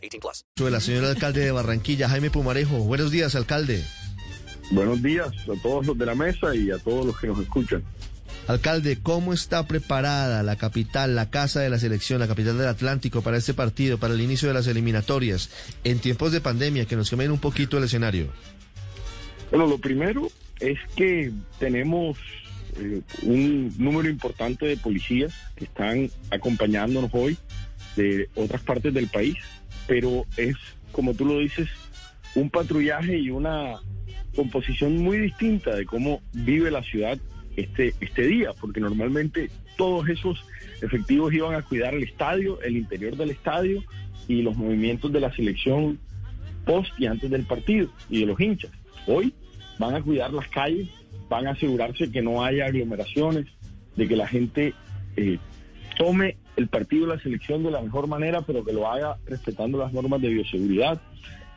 18 plus. La señora alcalde de Barranquilla, Jaime Pumarejo. Buenos días, alcalde. Buenos días a todos los de la mesa y a todos los que nos escuchan. Alcalde, ¿cómo está preparada la capital, la casa de la selección, la capital del Atlántico para este partido, para el inicio de las eliminatorias, en tiempos de pandemia, que nos cambien un poquito el escenario? Bueno, lo primero es que tenemos eh, un número importante de policías que están acompañándonos hoy de otras partes del país, pero es, como tú lo dices, un patrullaje y una composición muy distinta de cómo vive la ciudad este, este día, porque normalmente todos esos efectivos iban a cuidar el estadio, el interior del estadio y los movimientos de la selección post y antes del partido y de los hinchas. Hoy van a cuidar las calles, van a asegurarse que no haya aglomeraciones, de que la gente eh, tome el partido la selección de la mejor manera, pero que lo haga respetando las normas de bioseguridad,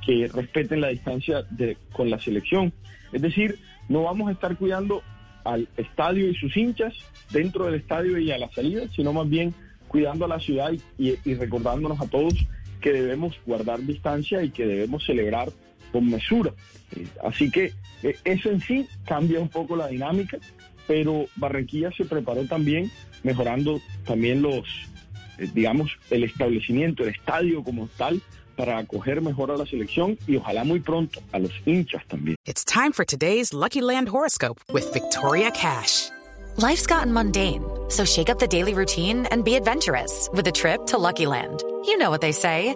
que respeten la distancia con la selección. Es decir, no vamos a estar cuidando al estadio y sus hinchas dentro del estadio y a la salida, sino más bien cuidando a la ciudad y, y recordándonos a todos que debemos guardar distancia y que debemos celebrar con mesura. Eh, así que eh, eso en sí cambia un poco la dinámica, pero Barranquilla se preparó también mejorando también los, eh, digamos, el establecimiento, el estadio como tal, para acoger mejor a la selección y ojalá muy pronto a los hinchas también. It's time for today's Lucky Land horoscope with Victoria Cash. Life's gotten mundane, so shake up the daily routine and be adventurous with a trip to Lucky Land. You know what they say.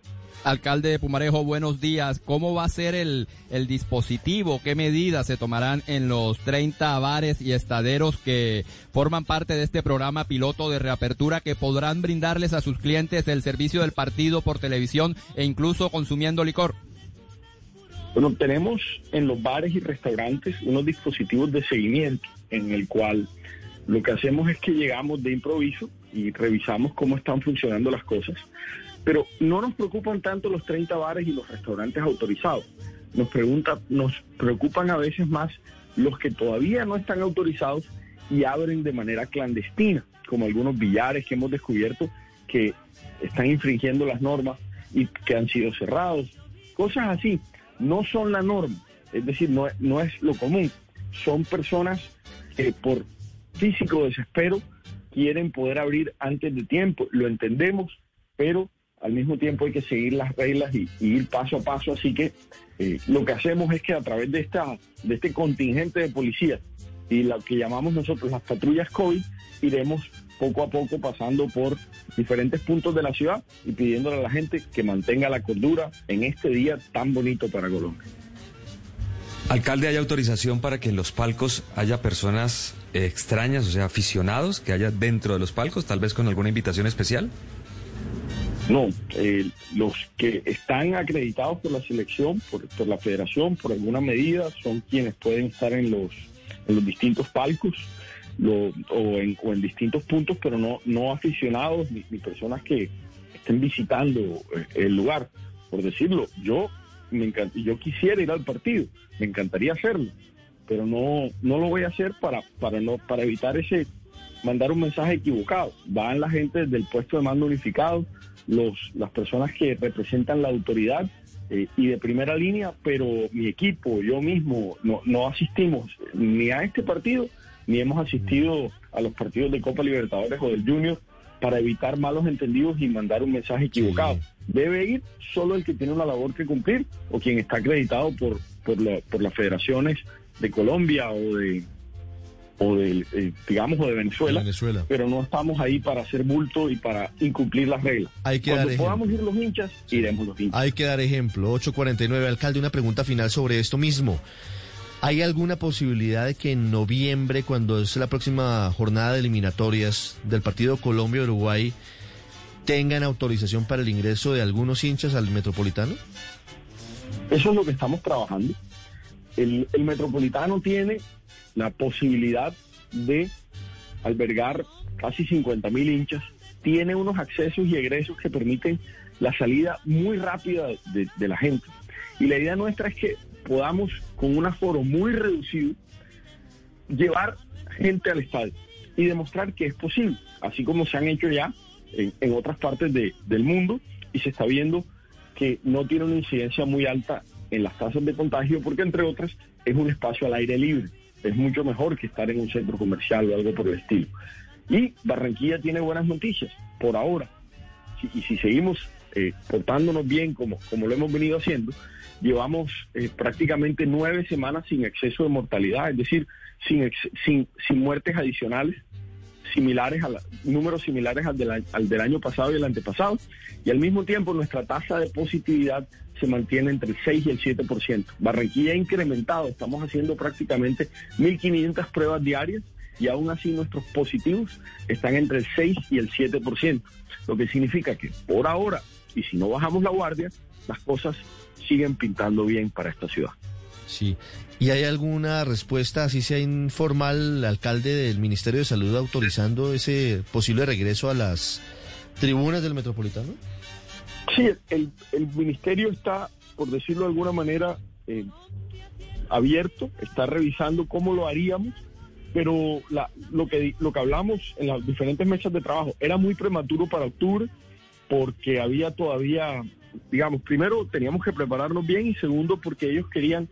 Alcalde de Pumarejo, buenos días. ¿Cómo va a ser el, el dispositivo? ¿Qué medidas se tomarán en los 30 bares y estaderos que forman parte de este programa piloto de reapertura que podrán brindarles a sus clientes el servicio del partido por televisión e incluso consumiendo licor? Bueno, tenemos en los bares y restaurantes unos dispositivos de seguimiento en el cual lo que hacemos es que llegamos de improviso y revisamos cómo están funcionando las cosas. Pero no nos preocupan tanto los 30 bares y los restaurantes autorizados. Nos, pregunta, nos preocupan a veces más los que todavía no están autorizados y abren de manera clandestina, como algunos billares que hemos descubierto que están infringiendo las normas y que han sido cerrados. Cosas así no son la norma, es decir, no, no es lo común. Son personas que por físico desespero quieren poder abrir antes de tiempo, lo entendemos, pero al mismo tiempo hay que seguir las reglas y, ir paso a paso, así que eh, lo que hacemos es que a través de, esta, de este contingente de policías y lo que llamamos nosotros las patrullas COVID, iremos poco a poco pasando por diferentes puntos de la ciudad y pidiéndole a la gente que mantenga la cordura en este día tan bonito para Colombia. Alcalde, ¿hay autorización para que en los palcos haya personas extrañas, o sea, aficionados que haya dentro de los palcos, tal vez con alguna invitación especial? No, eh, los que están acreditados por la selección, por, la federación, por alguna medida, son quienes pueden estar en los, distintos palcos o, en, o, en, distintos puntos, pero no, no aficionados ni, ni personas que estén visitando eh, el lugar. Por decirlo, yo me encanta, yo quisiera ir al partido, me encantaría hacerlo, pero no, no lo voy a hacer para, para, no, para evitar ese mandar un mensaje equivocado. Van la gente del puesto de mando unificado, los, las personas que representan la autoridad eh, y de primera línea, pero mi equipo, yo mismo, no, no asistimos ni a este partido, ni hemos asistido a los partidos de Copa Libertadores o del Junior para evitar malos entendidos y mandar un mensaje equivocado. Sí. Debe ir solo el que tiene una labor que cumplir o quien está acreditado por, por, la, por las federaciones de Colombia o de, o del, eh, digamos, o de Venezuela, Venezuela. pero no estamos ahí para hacer bulto y para incumplir las reglas. Hay que Cuando dar podamos ir los hinchas, iremos los hinchas. Hay que dar ejemplo. 849, alcalde, una pregunta final sobre esto mismo. ¿Hay alguna posibilidad de que en noviembre, cuando es la próxima jornada de eliminatorias del partido Colombia-Uruguay, tengan autorización para el ingreso de algunos hinchas al Metropolitano? Eso es lo que estamos trabajando. El, el Metropolitano tiene la posibilidad de albergar casi 50 mil hinchas, tiene unos accesos y egresos que permiten la salida muy rápida de, la gente. Y la idea nuestra es que podamos, con un aforo muy reducido, llevar gente al estadio y demostrar que es posible, así como se han hecho ya en, en otras partes de- del mundo y se está viendo que no tiene una incidencia muy alta en las tasas de contagio porque entre otras es un espacio al aire libre, es mucho mejor que estar en un centro comercial o algo por el estilo. Y Barranquilla tiene buenas noticias por ahora. Y si seguimos eh, portándonos bien como, como lo hemos venido haciendo, llevamos eh, prácticamente nueve semanas sin exceso de mortalidad, es decir, sin, ex- sin, sin muertes adicionales similares a la- números similares al del, al del año pasado y el antepasado, y al mismo tiempo nuestra tasa de positividad se mantiene entre el 6 y el 7%. Barranquilla ha incrementado, estamos haciendo prácticamente 1.500 pruebas diarias y aún así nuestros positivos están entre el 6 y el 7%, lo que significa que por ahora, y si no bajamos la guardia, las cosas siguen pintando bien para esta ciudad. Sí. ¿Y hay alguna respuesta, así sea informal, alcalde del Ministerio de Salud autorizando ese posible regreso a las tribunas del Metropolitano? Sí, el, el ministerio está, por decirlo de alguna manera, eh, abierto, está revisando cómo lo haríamos, pero la- lo, que, lo que hablamos en las diferentes mesas de trabajo era muy prematuro para octubre porque había todavía, digamos, primero teníamos que prepararnos bien y segundo porque ellos querían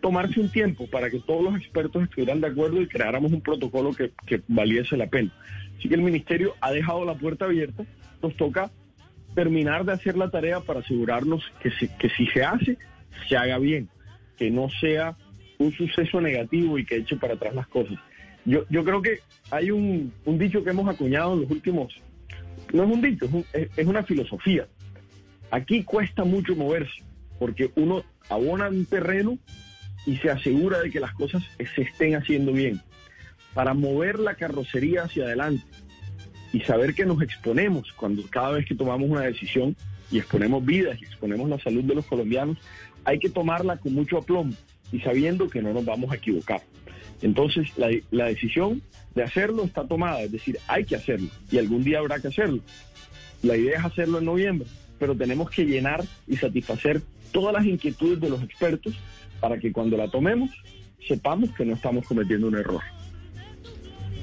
tomarse un tiempo para que todos los expertos estuvieran de acuerdo y creáramos un protocolo que, valiese la pena. Así que el ministerio ha dejado la puerta abierta, nos toca terminar de hacer la tarea para asegurarnos que si, que si se hace, se haga bien, que no sea un suceso negativo y que eche para atrás las cosas. Yo, yo creo que hay un, un dicho que hemos acuñado en los últimos, no es un dicho, es, un- es una filosofía. Aquí cuesta mucho moverse, porque uno abona un terreno y se asegura de que las cosas se estén haciendo bien. Para mover la carrocería hacia adelante y saber que nos exponemos cuando cada vez que tomamos una decisión y exponemos vidas y exponemos la salud de los colombianos, hay que tomarla con mucho aplomo y sabiendo que no nos vamos a equivocar. Entonces, la, la decisión de hacerlo está tomada, es decir, hay que hacerlo y algún día habrá que hacerlo. La idea es hacerlo en noviembre, pero tenemos que llenar y satisfacer todas las inquietudes de los expertos para que cuando la tomemos sepamos que no estamos cometiendo un error.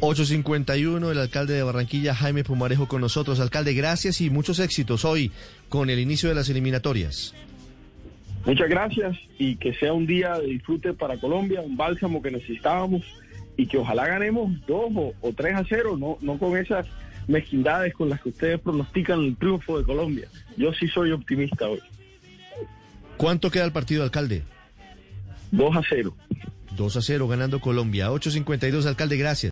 851, el alcalde de Barranquilla, Jaime Pumarejo, con nosotros. Alcalde, gracias y muchos éxitos hoy con el inicio de las eliminatorias. Muchas gracias y que sea un día de disfrute para Colombia, un bálsamo que necesitábamos y que ojalá ganemos dos o, o tres a cero, no, no con esas mezquindades con las que ustedes pronostican el triunfo de Colombia. Yo sí soy optimista hoy. ¿Cuánto queda el partido, alcalde? 2 a 0. 2 a 0 ganando Colombia. 852, alcalde, gracias.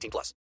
18 plus.